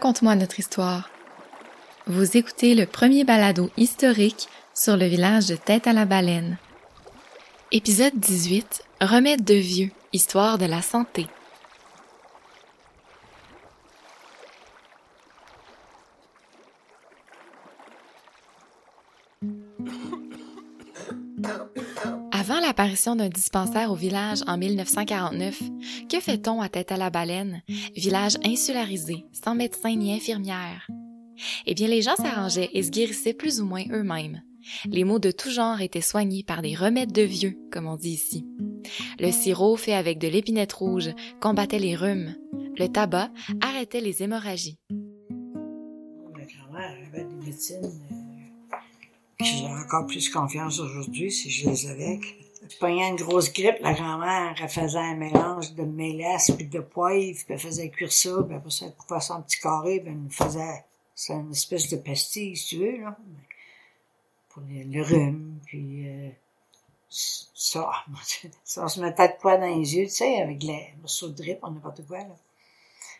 Raconte-moi notre histoire. Vous écoutez le premier balado historique sur le village de Tête à la Baleine. Épisode 18. Remède de vieux. Histoire de la santé. D'un dispensaire au village en 1949, que fait-on à Tête à la Baleine, village insularisé, sans médecin ni infirmière? Eh bien, les gens s'arrangeaient et se guérissaient plus ou moins eux-mêmes. Les maux de tout genre étaient soignés par des remèdes de vieux, comme on dit ici. Le sirop fait avec de l'épinette rouge combattait les rhumes. Le tabac arrêtait les hémorragies. Ma grand-mère avait des médecines euh, j'ai encore plus confiance aujourd'hui si je les avais. Pognais une grosse grippe, la grand-mère, faisait un mélange de mélasse puis de poivre, puis elle faisait cuire ça, puis ça, elle coupait ça en petits carrés, puis elle faisait... Une espèce de pastille, si tu veux, là. Pour le, le rhume, puis... euh, ça, ça, on se mettait de quoi dans les yeux, tu sais, avec les morceaux de drip, ou n'importe quoi, là.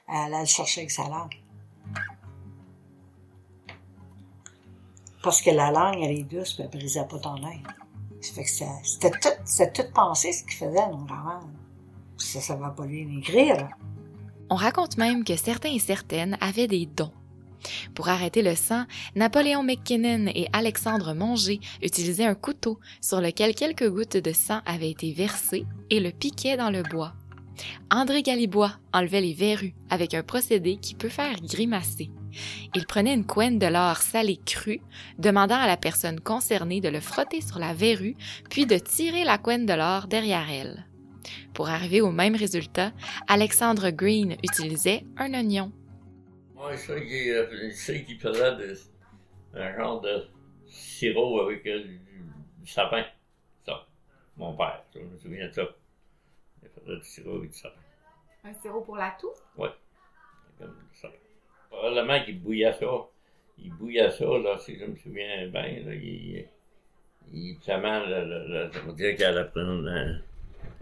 Elle allait le chercher avec sa langue. Parce que la langue, elle est douce, puis elle brisait pas ton œil. C'était ce qu'il faisait, mon grand-mère. Ça, ça va pas lui écrire, là. On raconte même que certains et certaines avaient des dons. Pour arrêter le sang, Napoléon McKinnon et Alexandre Monger utilisaient un couteau sur lequel quelques gouttes de sang avaient été versées et le piquaient dans le bois. André Galibois enlevait les verrues avec un procédé qui peut faire grimacer. Il prenait une couenne de l'or salé cru, demandant à la personne concernée de le frotter sur la verrue, puis de tirer la couenne de l'or derrière elle. Pour arriver au même résultat, Alexandre Green utilisait un oignon. Moi, je sais qu'il faisait un genre de sirop avec euh, du, sapin. Ça, mon père, je me souviens de ça. Il faisait du sirop avec du sapin. Un sirop pour la toux? Comme du sapin. Probablement qu'il bouillait ça. Il bouillait ça, là, si je me souviens bien. Là, il, il, le- ça veut dire qu'elle allait prendre euh,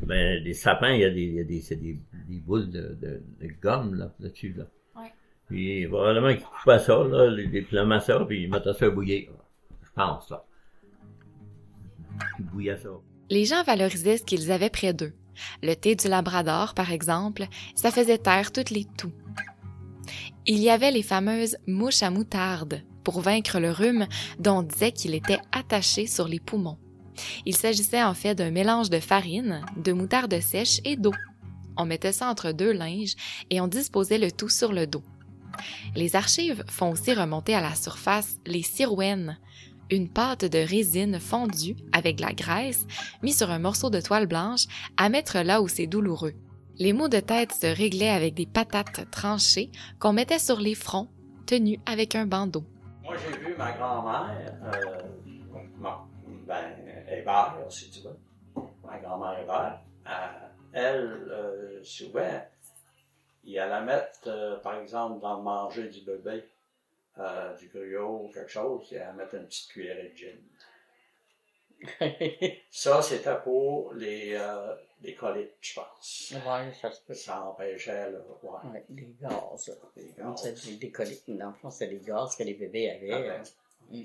ben, des sapins, il y a des, il y a des, c'est des, des boules de, de, de gomme là, là-dessus. Là. Ouais. Puis probablement qu'il coupait ça, là, il déplommait ça, puis il mettait ça à bouillir. là. Je pense, là. Il bouillait ça. Les gens valorisaient ce qu'ils avaient près d'eux. Le thé du Labrador, par exemple, ça faisait taire toutes les toux. Il y avait les fameuses mouches à moutarde pour vaincre le rhume dont on disait qu'il était attaché sur les poumons. Il s'agissait en fait d'un mélange de farine, de moutarde sèche et d'eau. On mettait ça entre deux linges et on disposait le tout sur le dos. Les archives font aussi remonter à la surface les sirouennes, une pâte de résine fondue avec la graisse mis sur un morceau de toile blanche à mettre là où c'est douloureux. Les maux de tête se réglaient avec des patates tranchées qu'on mettait sur les fronts, tenus avec un bandeau. Moi, j'ai vu ma grand-mère, euh, ben, Hébert, si tu veux. Ma grand-mère Hébert. euh, elle, euh, souvent, il allait mettre, euh, par exemple, dans le manger du bébé, euh, du gruau ou quelque chose, il allait mettre une petite cuillerée de gin. Ça, c'était pour les, euh, les coliques, je pense. Ouais, ça se peut. Ça empêchait, là, ouais, Ouais, des gaz. les gaz. des, des coliques. Dans le fond, c'est des gaz que les bébés avaient. Ah ben. hein. Mm.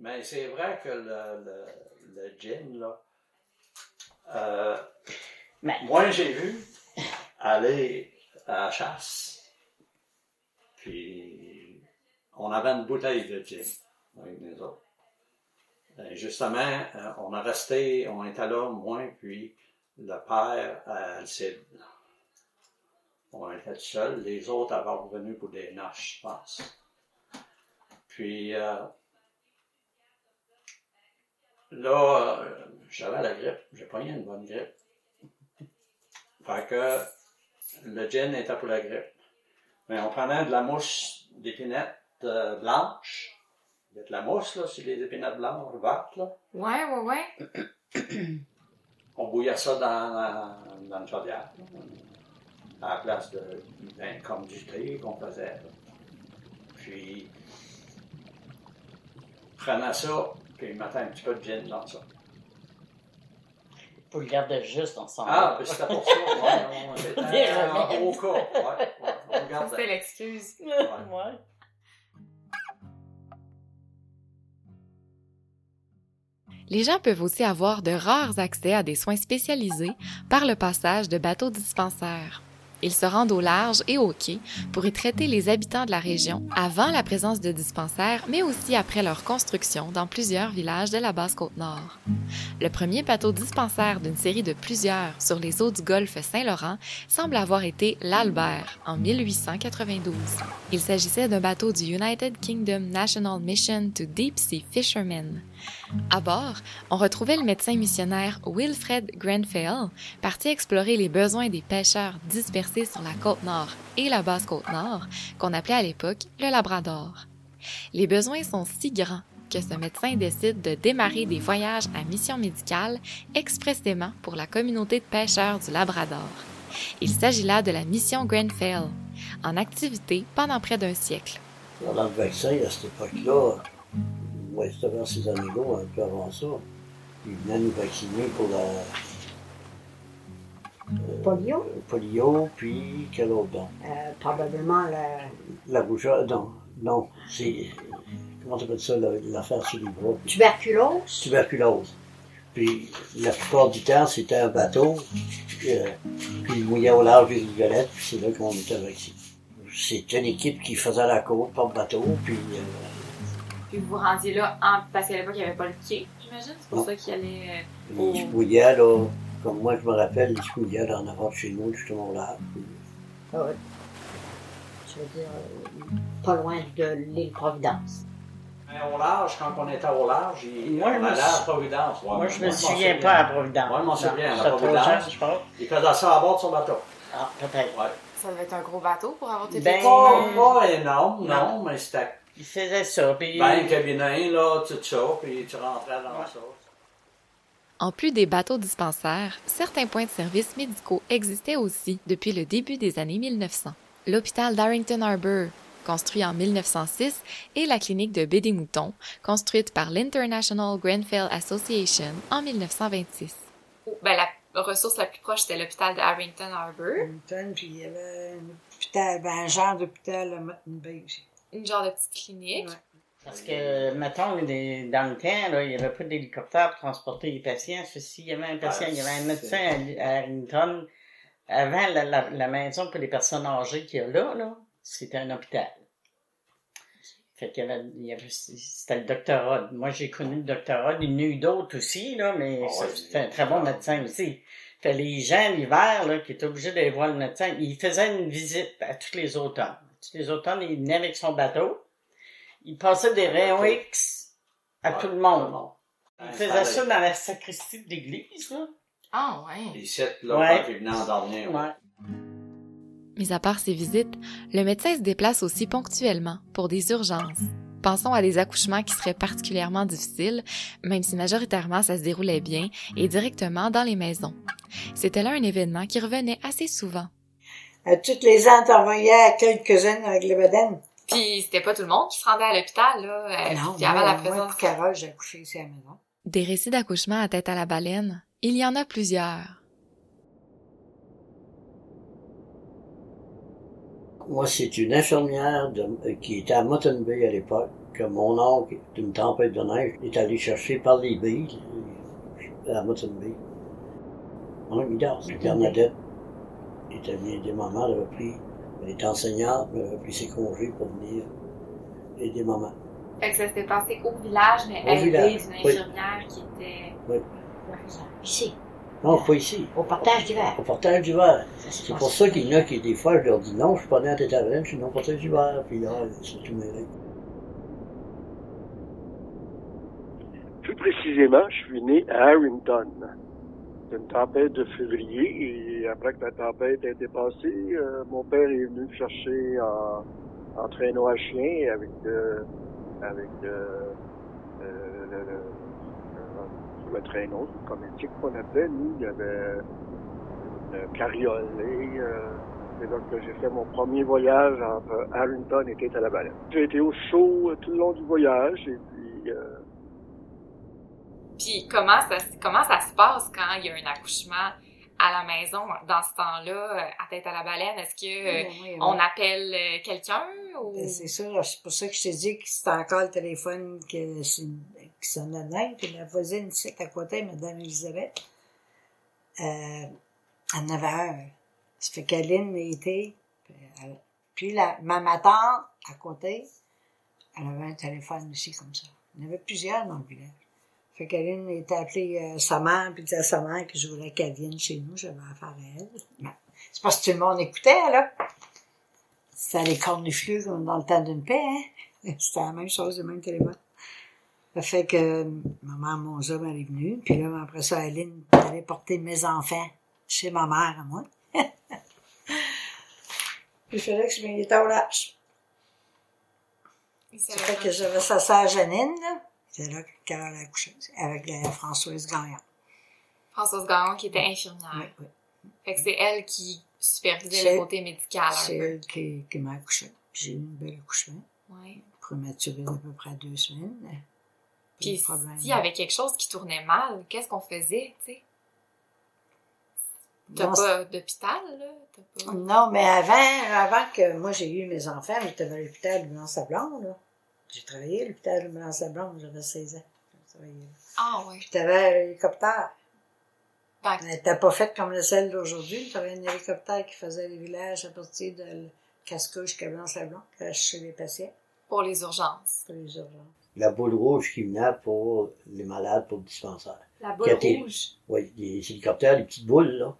Mais c'est vrai que le, le, le gin, là, euh, Mais moi, j'ai vu aller à la chasse, puis on avait une bouteille de gin avec nous autres. Et justement, euh, on a resté, on était là, moi, puis le père à Alcide. On était seuls, les autres avaient revenu pour des noces, je pense. Puis, euh, là, euh, j'avais la grippe. J'ai pogné une bonne grippe. Fait que le gin était pour la grippe. Mais on prenait de la mousse d'épinette euh, blanche. De la mousse, là, c'est les épinettes blanches, vertes, là. Ouais, ouais, ouais. On bouillait ça dans, dans une chaudière. là. à la place de, ben, comme du thé qu'on faisait. là. Puis, prenait ça, puis il mettait un petit peu de gin dans ça. Pour le garder juste ensemble. Ah, ben c'était pour ça. Ouais, ouais, c'était Des un remèdes. gros cas. Ouais, ouais, on C'était l'excuse. ouais. Les gens peuvent aussi avoir de rares accès à des soins spécialisés par le passage de bateaux dispensaires. Ils se rendent au large et au quai pour y traiter les habitants de la région avant la présence de dispensaires, mais aussi après leur construction dans plusieurs villages de la Basse-Côte-Nord. Le premier bateau dispensaire d'une série de plusieurs sur les eaux du golfe Saint-Laurent semble avoir été l'Albert en 1892. Il s'agissait d'un bateau du United Kingdom National Mission to Deep Sea Fishermen. À bord, on retrouvait le médecin missionnaire Wilfred Grenfell, parti explorer les besoins des pêcheurs dispersés sur la côte nord et la basse côte nord, qu'on appelait à l'époque le Labrador. Les besoins sont si grands que ce médecin décide de démarrer des voyages à mission médicale expressément pour la communauté de pêcheurs du Labrador. Il s'agit là de la mission Grenfell, en activité pendant près d'un siècle. Vers ces années-là, un peu avant ça, ils venaient nous vacciner pour la Polio, le polio, puis quel autre donc? euh, probablement la... La rougeole, non, non, c'est, comment tu appelles ça, la- l'affaire sur les bras? tuberculose? Tuberculose. Puis, la plupart du temps, c'était un bateau, euh, puis il mouillait au large des rigolettes, puis c'est là qu'on était vaccinés. C'était une équipe qui faisait la côte par bateau, puis euh, Puis vous vous rendiez là en... parce qu'à l'époque, il n'y avait pas le quai, j'imagine. C'est pour Non. ça qu'il allait... Il se là, comme moi je me rappelle, il se mouillait là, en avant de chez nous, justement là. Ah ouais. Je veux dire, euh, pas loin de l'île Providence. Mais au large, quand on était au large, il, Moi, je on me allait à Providence. ouais. Moi, je me m'en souviens pas à Providence. Moi, je m'en souviens, à Providence. jeune, je pense. Il faisait ça à bord de son bateau. Ah, peut-être. Ouais. Ça devait être un gros bateau pour avoir été Ben, Pas, pas énorme, non, mais c'était Il faisait ça, puis... ben cabinet, là, tout ça, puis tu rentrais dans Ouais. ça. En plus des bateaux dispensaires, certains points de service médicaux existaient aussi depuis le début des années 1900. L'hôpital d'Arrington Harbour, construit en 1906, et la clinique de Baie Moutons, construite par l'International Grenfell Association en 1926. Ben, la ressource la plus proche, c'était l'hôpital de Harrington Harbour, puis il y avait un hôpital, ben, un genre d'hôpital à Mutton Bay aussi. Une genre de petite clinique. Ouais. Parce que, mettons, des- dans le temps, là, il n'y avait pas d'hélicoptère pour transporter les patients. Ceci, il y avait un patient, il y avait un médecin à, à Harrington. Avant la, la- la maison pour les personnes âgées qu'il y a là, là c'était un hôpital. Fait qu'il y avait, il y avait- c'était le docteur Rod. Moi, j'ai connu le docteur Rod. Il y en a eu d'autres aussi, là, mais Ah ouais, c'était un très bon médecin aussi. Fait les gens, l'hiver, là, qui étaient obligés d'aller voir le médecin, il faisait une visite à tous les automnes. Les automnes, il venait avec son bateau. Il passait des rayons X à Ouais, tout le monde. Il Installé. faisait ça dans la sacristie de l'église, là. Ah ouais. Les sites, là, Ouais. quand ils venaient en dormir. Ouais. Mis à part ces visites, le médecin se déplace aussi ponctuellement pour des urgences. Pensons à des accouchements qui seraient particulièrement difficiles, même si majoritairement ça se déroulait bien et directement dans les maisons. C'était là un événement qui revenait assez souvent. À toutes les ans, t'envoyais quelques-unes avec le Baden. Puis c'était pas tout le monde qui se rendait à l'hôpital, là. euh, non, puis avant moi, la moi, présence. pour Carole, j'ai accouché ici à la maison. Des récits d'accouchement à tête à la baleine, il y en a plusieurs. Moi, c'est une infirmière de- euh, qui était à Mutton Bay à l'époque, que mon oncle, d'une tempête de neige, est allé chercher par les billes euh, à Mutton Bay. Il dort. Puis Bernadette était venue aider maman, elle avait pris, elle était enseignante, mais elle avait pris ses congés pour venir aider maman. Fait que ça s'était passé au village, mais Au village, d'une oui. infirmière qui était. Ici, Non, pas ici, au portage d'hiver. au portage d'hiver. C'est pour ça qu'il y en a qui, des fois, je leur dis non, je suis pas né à je suis né au portage d'hiver. Puis là, sont tout mêlés. Plus précisément, je suis né à Harrington. Une tempête de février et après que la tempête a été passée, euh, mon père est venu me chercher en, traîneau à chien avec euh, avec euh, euh, le, le- le- traîneau, comme éthique qu'on appelait. Nous, il y avait une carriole et C'est que j'ai fait mon premier voyage entre Harrington et Tête à la. J'ai été au chaud tout le long du voyage et puis Puis comment ça, comment ça se passe quand il y a un accouchement à la maison dans ce temps-là, euh, à tête à la baleine? Est-ce que euh, Oui, oui, on oui. appelle euh, quelqu'un ou... Ben, C'est ça, c'est pour ça que je t'ai dit que c'était encore le téléphone que, qui sonnait. Puis la voisine ici à côté, Mme Elisabeth, euh, en avait un. Ça fait qu'Aline était. Puis, elle- puis la, ma ma tante, à côté, elle avait un téléphone aussi comme ça. Il y en avait plusieurs dans le village. Fait qu'Aline était appelée euh, sa mère, puis disait à sa mère que je voulais qu'elle vienne chez nous, j'avais affaire à elle. C'est parce que tout le monde écoutait, là. C'était les corniflux comme dans le temps d'une paix, hein. C'était la même chose, le même téléphone. Ça fait que euh, ma mère, mon homme, elle est venue. Puis là, après ça, Aline allait porter mes enfants chez ma mère, à moi. il fallait que je m'y étais au lâche. Il Ça fait que j'avais sa sœur Janine, là. C'est là qu'elle a accouché, avec la Françoise Gagnon. Françoise Gagnon qui était infirmière. Oui, oui. Fait que c'est elle qui supervisait le côté médical C'est elle qui, qui m'a accouché. J'ai eu une belle accouchement. Ouais. Prématuré d'à peu près deux semaines. Puis s'il y avait quelque chose qui tournait mal, qu'est-ce qu'on faisait, tu sais? T'as pas d'hôpital, là? Pas... Non, mais avant, avant que moi j'ai eu mes enfants, j'étais dans l'hôpital de sablon là. J'ai travaillé à l'hôpital de sablon j'avais 16 ans. Ah ouais. Puis t'avais l'hélicoptère. Fait Elle n'était pas faite comme le celle d'aujourd'hui. T'avais un hélicoptère qui faisait les villages à partir de Cascouche jusqu'à Blanc-Sablon, qui allait chercher les patients pour les urgences. pour les urgences. La boule rouge qui venait pour les malades pour le dispensaire. La boule rouge? Oui, les hélicoptères, les petites boules, là.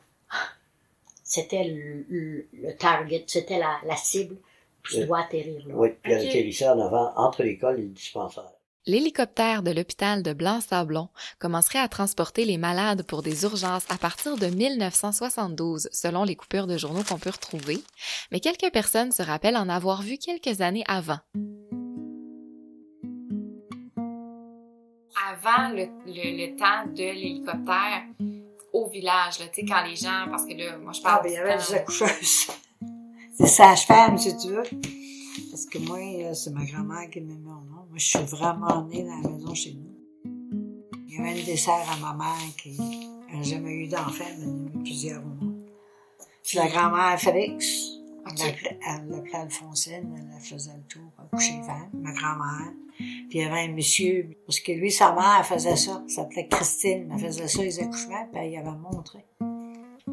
C'était le, le- le target, c'était la, la cible. Tu Oui. dois atterrir là. Oui, puis elle Ok. atterrissait en avant, entre l'école et le dispensaire. L'hélicoptère de l'hôpital de Blanc-Sablon commencerait à transporter les malades pour des urgences à partir de 1972, selon les coupures de journaux qu'on peut retrouver, mais quelques personnes se rappellent en avoir vu quelques années avant. Avant le, le- le temps de l'hélicoptère au village, là, tu sais, quand les gens, parce que là, moi je Ah, parle ben, il y avait des accoucheuses. Des sages-femmes, si tu veux. Parce que moi, euh, c'est ma grand-mère qui m'a mis au nom. Moi, je suis vraiment née dans la maison chez nous. Il y avait une des sœurs à ma mère qui n'a jamais eu d'enfant, mais elle en a eu plusieurs au moins. Puis la grand-mère Félix, elle l'appelait- Alphonsine, elle faisait le tour à coucher femmes, ma grand-mère. Puis il y avait un monsieur, parce que lui, sa mère, elle faisait ça. Elle s'appelait Christine, elle faisait ça, les accouchements, puis elle y avait montré.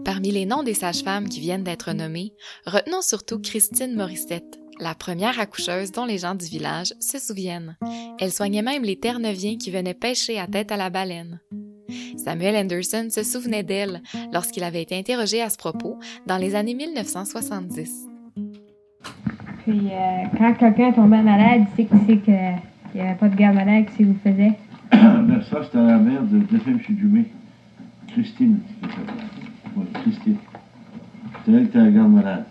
Parmi les noms des sages-femmes qui viennent d'être nommées, retenons surtout Christine Morissette, la première accoucheuse dont les gens du village se souviennent. Elle soignait même les Terre-Neuviens qui venaient pêcher à tête à la baleine. Samuel Anderson se souvenait d'elle lorsqu'il avait été interrogé à ce propos dans les années 1970. Puis euh, quand quelqu'un tombait malade, c'est que c'est que il n'y avait pas de garde malade, qu'est-ce que vous faisiez? Ben, ça, c'était la mère de M. Dumais. Christine. C'était elle qui était la garde malade.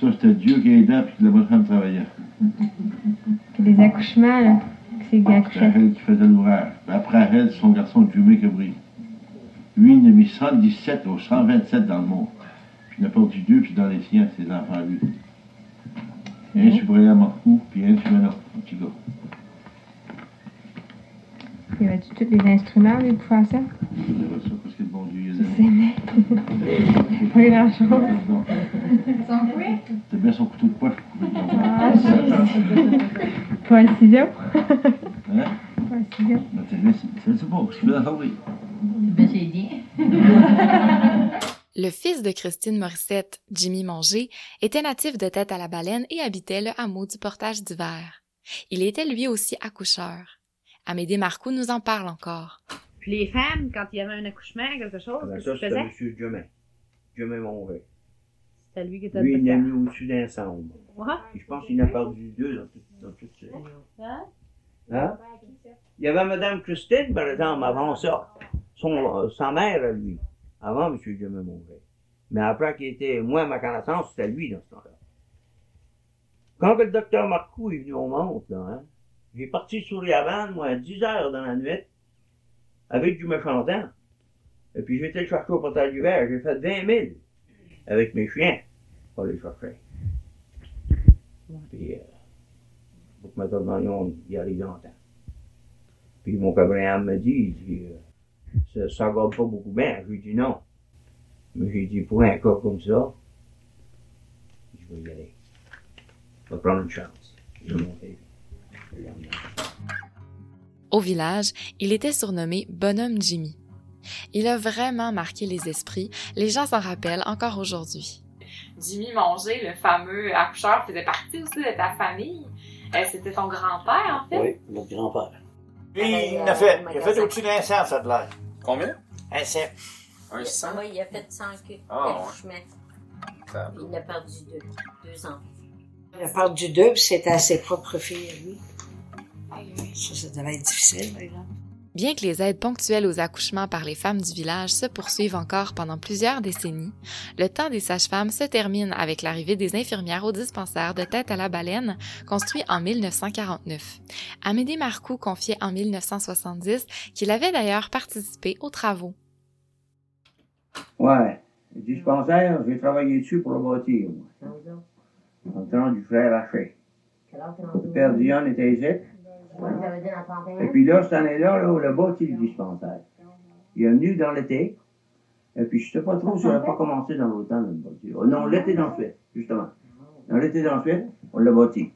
Ça, c'était Dieu qui aidait puis que la bonne femme travaillait. Les accouchements, là, C'était accouchait? elle qui faisait l'ouvrage. Après elle, son garçon a pris. Lui, il a mis 117 ou 127 dans le monde. Puis il en a perdu deux, puis dans les siens, ses enfants, lui. Un sur Brian Marcoux, puis un sur Manon, un petit gars. Il y avait-tu tous les instruments, lui, pour faire ça parce que le bon Dieu, il Je les sais, aimait. mais pas grand-chose. Non. C'était bien son couteau de poche pour couper Ah, je- Pas un ciseau? Hein? Pas un ciseau. Bien, c'est- pas, ce qu'il veut la fabrique. Ben, c'est bien. Le fils de Christine Morissette, Jimmy Manger, était natif de Tête à la Baleine et habitait le hameau du Portage d'hiver. Il était lui aussi accoucheur. Amédée Marcoux nous en parle encore. Puis les femmes, quand il y avait un accouchement, quelque chose, Ben, qu'est-ce c'était? M. Jumet. Jumet Monvet. C'était lui qui était Lui, il l'a mis au-dessus d'un sombre. Et je pense qu'il en a perdu deux dans tout, dans tout ça. Hein? Hein? Il y avait Mme Christine, par exemple, avant ça. Son, euh, sa mère, à lui. Avant M. Jumet Monvet. Mais après qu'il était, moi, à ma connaissance, c'était lui dans ce temps-là. Quand le docteur Marcoux est venu au monde, là, hein, j'ai parti sur les Havanes, moi, à 10 heures dans la nuit, avec du méchant temps. Et puis j'étais le chercher au portail d'hiver, j'ai fait 20 000. avec mes chiens pour les chercher. Puis, euh, pour que M. Magnon y arrive longtemps. Puis mon Abraham me dit, il dit, euh, ça, garde pas beaucoup bien. Je lui dis non. Mais j'ai dit, pour un cas comme ça, je vais y aller. Je vais prendre une chance. Je vais monter. Je vais. Au village, il était surnommé Bonhomme Jimmy. Il a vraiment marqué les esprits, les gens s'en rappellent encore aujourd'hui. Jimmy Manger, le fameux accoucheur, faisait partie aussi de ta famille. Euh, C'était ton grand-père, en fait? Oui, notre grand-père. Puis, il a fait, il a fait au-dessus d'un cent, ça de l'air. Combien? Un cent. Un cent? Oui, il a fait 100 que- Ah, ouais. Il a perdu deux, deux ans. Il a perdu deux, puis c'était à ses propres filles, lui. Ça, ça devait être difficile, par exemple. Bien que les aides ponctuelles aux accouchements par les femmes du village se poursuivent encore pendant plusieurs décennies, le temps des sages-femmes se termine avec l'arrivée des infirmières au dispensaire de Tête à la Baleine, construit en 1949. Amédée Marcoux confiait en 1970 qu'il avait d'ailleurs participé aux travaux. Ouais. Le dispensaire, j'ai travaillé dessus pour le bâtir, moi. En temps du frère Haché. Le père Dion était ici. Et puis là, cette année-là, là, on bâti le dispensaire. Il est venu dans l'été. Et puis, je sais pas trop si on n'a pas commencé dans l'automne de le bâtir. Oh, non, l'été d'ensuite, justement. Dans l'été d'ensuite, on l'a bâti.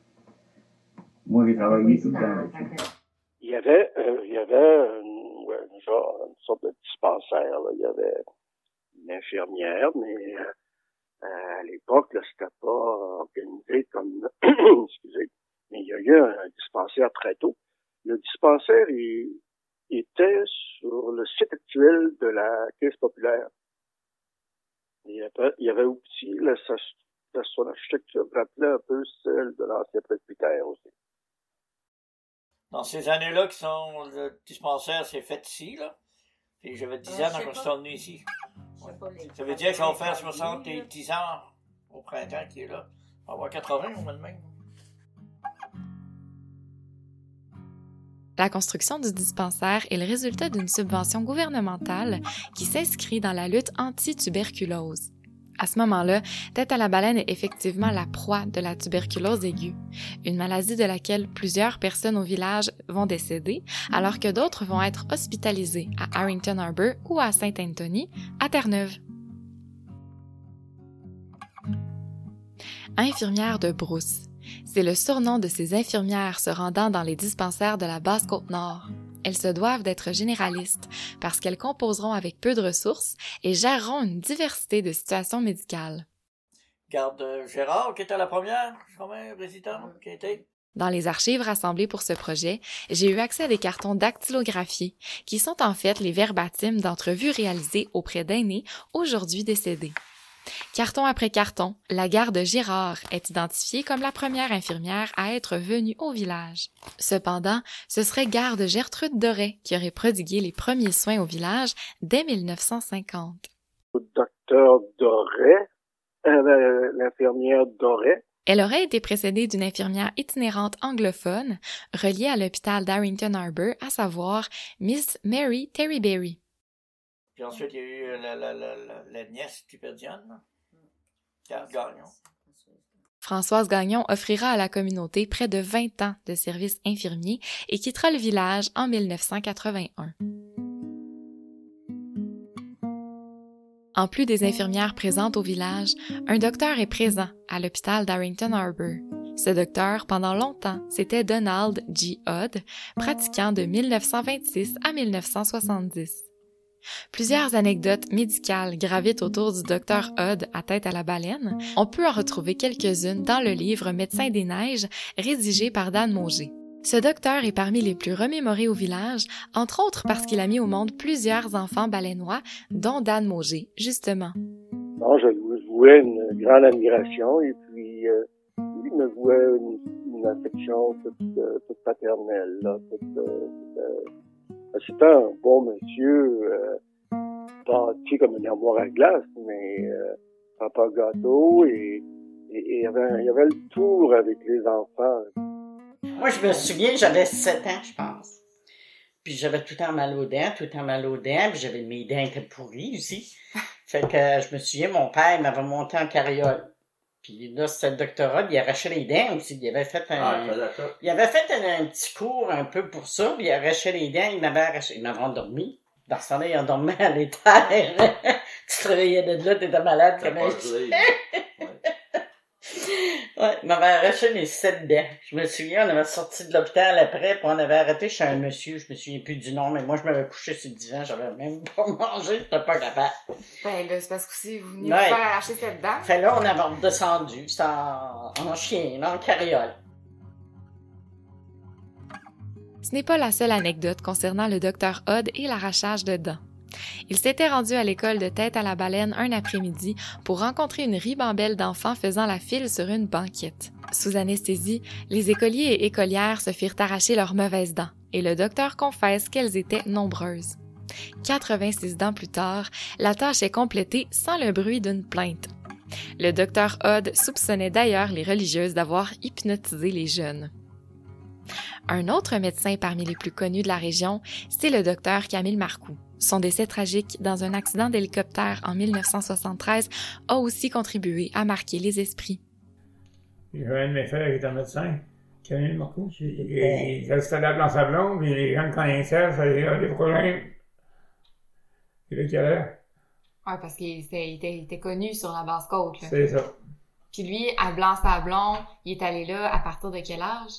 Moi, j'ai travaillé tout le temps là-dessus. Il y avait, euh, il y avait une, ouais, genre, une sorte de dispensaire. là. Il y avait une infirmière, mais euh, à l'époque, c'était pas organisé comme, excusez, mais il y a eu un dispensaire très tôt. Le dispensaire, il, il était sur le site actuel de la Caisse populaire. Il y avait, il y avait aussi, là, sa, sa- son architecture rappelait un peu celle de l'ancien presbytère aussi. Dans ces années-là qui sont, le dispensaire s'est fait ici, là. Puis j'avais 10 Euh, ans quand je suis venu ici. Ça veut dire ça va faire 70 ans au printemps qui est là. On va avoir 80 au mois de mai. La construction du dispensaire est le résultat d'une subvention gouvernementale qui s'inscrit dans la lutte anti-tuberculose. À ce moment-là, Tête à la baleine est effectivement la proie de la tuberculose aiguë, une maladie de laquelle plusieurs personnes au village vont décéder, alors que d'autres vont être hospitalisées à Harrington Harbour ou à Saint-Anthony, à Terre-Neuve. Infirmière de brousse. C'est le surnom de ces infirmières se rendant dans les dispensaires de la Basse-Côte-Nord. Elles se doivent d'être généralistes parce qu'elles composeront avec peu de ressources et géreront une diversité de situations médicales. Garde euh, Gérard, qui était la première, je présidente, qui était. Dans les archives rassemblées pour ce projet, j'ai eu accès à des cartons dactylographiés, qui sont en fait les verbatims d'entrevues réalisées auprès d'aînés aujourd'hui décédés. Carton après carton, la garde Girard est identifiée comme la première infirmière à être venue au village. Cependant, ce serait garde Gertrude Doré qui aurait prodigué les premiers soins au village dès 1950. Le docteur Doré, euh, l'infirmière Doré, Elle aurait été précédée d'une infirmière itinérante anglophone reliée à l'hôpital d'Arrington Harbour, à savoir Miss Mary Terryberry. Puis ensuite, il y a eu euh, la, la, la, la, la nièce Tupédiane, Garde Gagnon. Françoise Gagnon offrira à la communauté près de 20 ans de services infirmiers et quittera le village en 1981. En plus des infirmières présentes au village, un docteur est présent à l'hôpital d'Arrington Harbour. Ce docteur, pendant longtemps, c'était Donald G. Odd, pratiquant de 1926 à 1970. Plusieurs anecdotes médicales gravitent autour du docteur Odd à tête à la baleine. On peut en retrouver quelques-unes dans le livre Médecin des neiges, rédigé par Dan Mauger. Ce docteur est parmi les plus remémorés au village, entre autres parce qu'il a mis au monde plusieurs enfants baleinois, dont Dan Mauger, justement. Non, je lui vouais une grande admiration et puis euh, me vouait une, affection toute, paternelle. Toute, euh, euh, C'était un bon monsieur, euh, bâti comme une armoire à glace, mais euh, papa gâteau et et- et il y avait, il y avait le tour avec les enfants. Moi, je me souviens, j'avais 7 ans, je pense. Puis j'avais tout le temps mal aux dents, tout le temps mal aux dents, puis j'avais mes dents étaient pourries aussi. Fait que je me souviens, mon père m'avait monté en carriole. Puis là, c'était le doctorat, il arrachait les dents aussi. Il avait fait un, Ah, il avait fait un, un petit cours un peu pour ça, puis il arrachait les dents, il m'avait arraché, il m'avait endormi. Dans ce temps-là, il endormait à l'étage. tu te réveillais de là, t'étais malade comme un. Ouais, il m'avait arraché mes sept dents. Je me souviens, on avait sorti de l'hôpital après, puis on avait arrêté chez un monsieur, je me souviens plus du nom, mais moi, je m'avais couché sur le divan, j'avais même pas mangé, j'étais pas capable. Ben là, c'est parce que si vous venez Ouais. vous faire arracher cette dent. Fait là, on avait redescendu, c'était en, en chien, en carriole. Ce n'est pas la seule anecdote concernant le docteur Odd et l'arrachage de dents. Il s'était rendu à l'école de tête à la baleine un après-midi pour rencontrer une ribambelle d'enfants faisant la file sur une banquette. Sous anesthésie, les écoliers et écolières se firent arracher leurs mauvaises dents et le docteur confesse qu'elles étaient nombreuses. 86 dents plus tard, la tâche est complétée sans le bruit d'une plainte. Le docteur Odd soupçonnait d'ailleurs les religieuses d'avoir hypnotisé les jeunes. Un autre médecin parmi les plus connus de la région, c'est le docteur Camille Marcoux. Son décès tragique dans un accident d'hélicoptère en 1973 a aussi contribué à marquer les esprits. J'avais un de mes frères qui était médecin, Camille Marcoux. Il il restait là blanc sablon, puis les gens le connaissaient, ça il y a des problèmes. C'est là qu'il allait. Ouais, parce qu'il était, connu sur la basse côte. C'est ça. Puis lui, à Blanc-Sablon, il est allé là à partir de quel âge?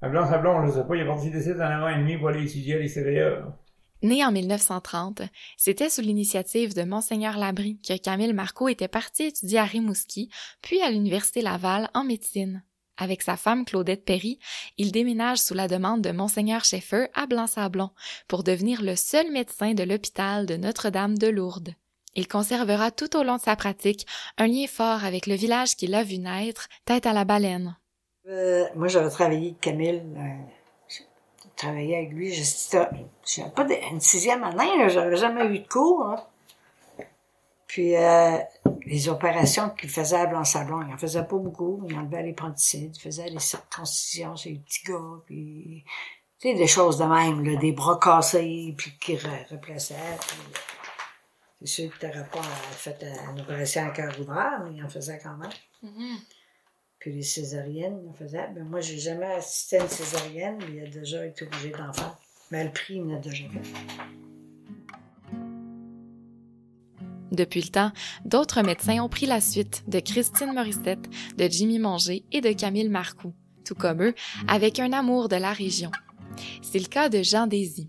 À blanc sablon, je sais pas, il est parti d'ici dans un an et demi pour aller étudier à l'ICDA. Né en 1930, c'était sous l'initiative de Monseigneur Labrie que Camille Marcoux était parti étudier à Rimouski, puis à l'Université Laval en médecine. Avec sa femme Claudette Perry, il déménage sous la demande de Monseigneur Schaeffer à Blanc-Sablon pour devenir le seul médecin de l'hôpital de Notre-Dame de Lourdes. Il conservera tout au long de sa pratique un lien fort avec le village qu'il a vu naître, tête à la baleine. Euh, moi, j'avais travaillé avec Camille. euh, travaillé avec lui. Je j'avais pas une sixième année, là, j'avais jamais eu de cours. là. Puis euh, les opérations qu'il faisait à Blanc-Sablon, il en faisait pas beaucoup. Il enlevait les panticides, il faisait les circoncisions chez les petits gars, puis des choses de même, des bras cassés, puis qui re- replaçaient. C'est sûr que t'aurais pas fait euh, une opération à cœur ouvert, mais il en faisait quand même. Puis les césariennes, en faisait. Ben, moi, j'ai jamais assisté à une césarienne, mais il a déjà été obligé d'en faire. Mais le prix, il en a déjà fait. Depuis le temps, d'autres médecins ont pris la suite de Christine Morissette, de Jimmy Manger et de Camille Marcoux, tout comme eux, avec un amour de la région. C'est le cas de Jean Désy.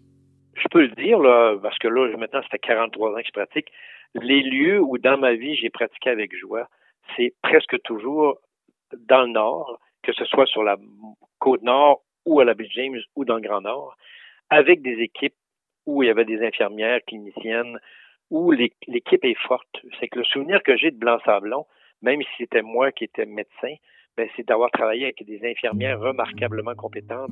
je peux le dire, là, parce que là, maintenant, ça fait 43 ans que je pratique. Les lieux où, dans ma vie, j'ai pratiqué avec joie, c'est presque toujours dans le Nord, que ce soit sur la côte Nord ou à la baie James ou dans le Grand Nord, avec des équipes où il y avait des infirmières cliniciennes, où l'é- l'équipe est forte. C'est que le souvenir que j'ai de Blanc-Sablon, même si c'était moi qui étais médecin, ben, c'est d'avoir travaillé avec des infirmières remarquablement compétentes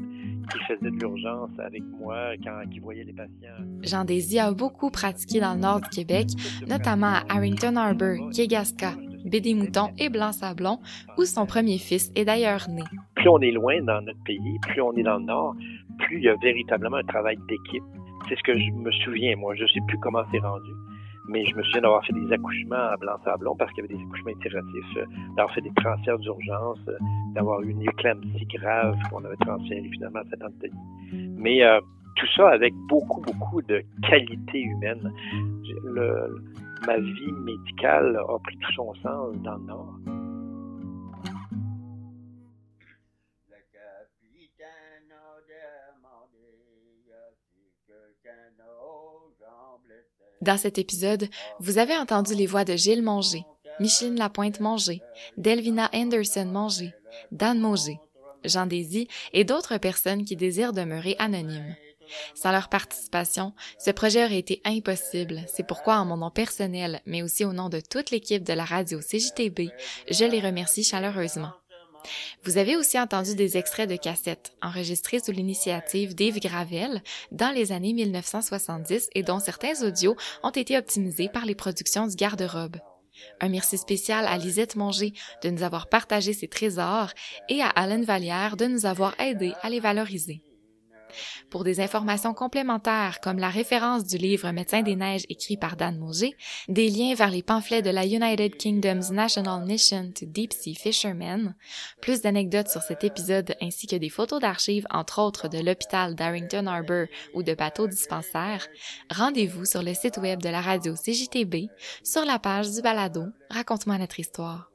qui faisaient de l'urgence avec moi, quand, qui voyaient les patients. Jean Désy a beaucoup pratiqué dans le nord du Québec, notamment à Harrington Harbour, Kegaska, Baie-des-Moutons et Blanc-Sablon, où son premier fils est d'ailleurs né. plus on est loin dans notre pays, plus on est dans le nord, plus il y a véritablement un travail d'équipe. C'est ce que je me souviens, moi. Je sais plus comment c'est rendu, mais je me souviens d'avoir fait des accouchements à Blanc-Sablon parce qu'il y avait des accouchements itératifs, euh, d'avoir fait des transferts d'urgence, euh, d'avoir eu une éclampsie grave qu'on avait transférée finalement à Saint-Anthony. Mais euh, tout ça avec beaucoup, beaucoup de qualité humaine. Le- ma vie médicale a pris tout son sens dans le Nord. Dans cet épisode, vous avez entendu les voix de Gilles Manger, Micheline Lapointe Manger, Delvina Anderson Manger, Dan Manger, Jean Désy et d'autres personnes qui désirent demeurer anonymes. Sans leur participation, ce projet aurait été impossible. C'est pourquoi, en mon nom personnel, mais aussi au nom de toute l'équipe de la radio CJTB, je les remercie chaleureusement. Vous avez aussi entendu des extraits de cassettes enregistrés sous l'initiative d'Yves Gravel dans les années 1970 et dont certains audios ont été optimisés par les productions du garde-robe. Un merci spécial à Lisette Manger de nous avoir partagé ses trésors et à Alan Vallière de nous avoir aidés à les valoriser. Pour des informations complémentaires comme la référence du livre Médecin des neiges écrit par Dan Mauger, des liens vers les pamphlets de la United Kingdom's National Mission to Deep Sea Fishermen, plus d'anecdotes sur cet épisode ainsi que des photos d'archives entre autres de l'hôpital d'Arrington Harbour ou de bateaux dispensaires, rendez-vous sur le site web de la radio CJTB sur la page du balado Raconte-moi notre histoire.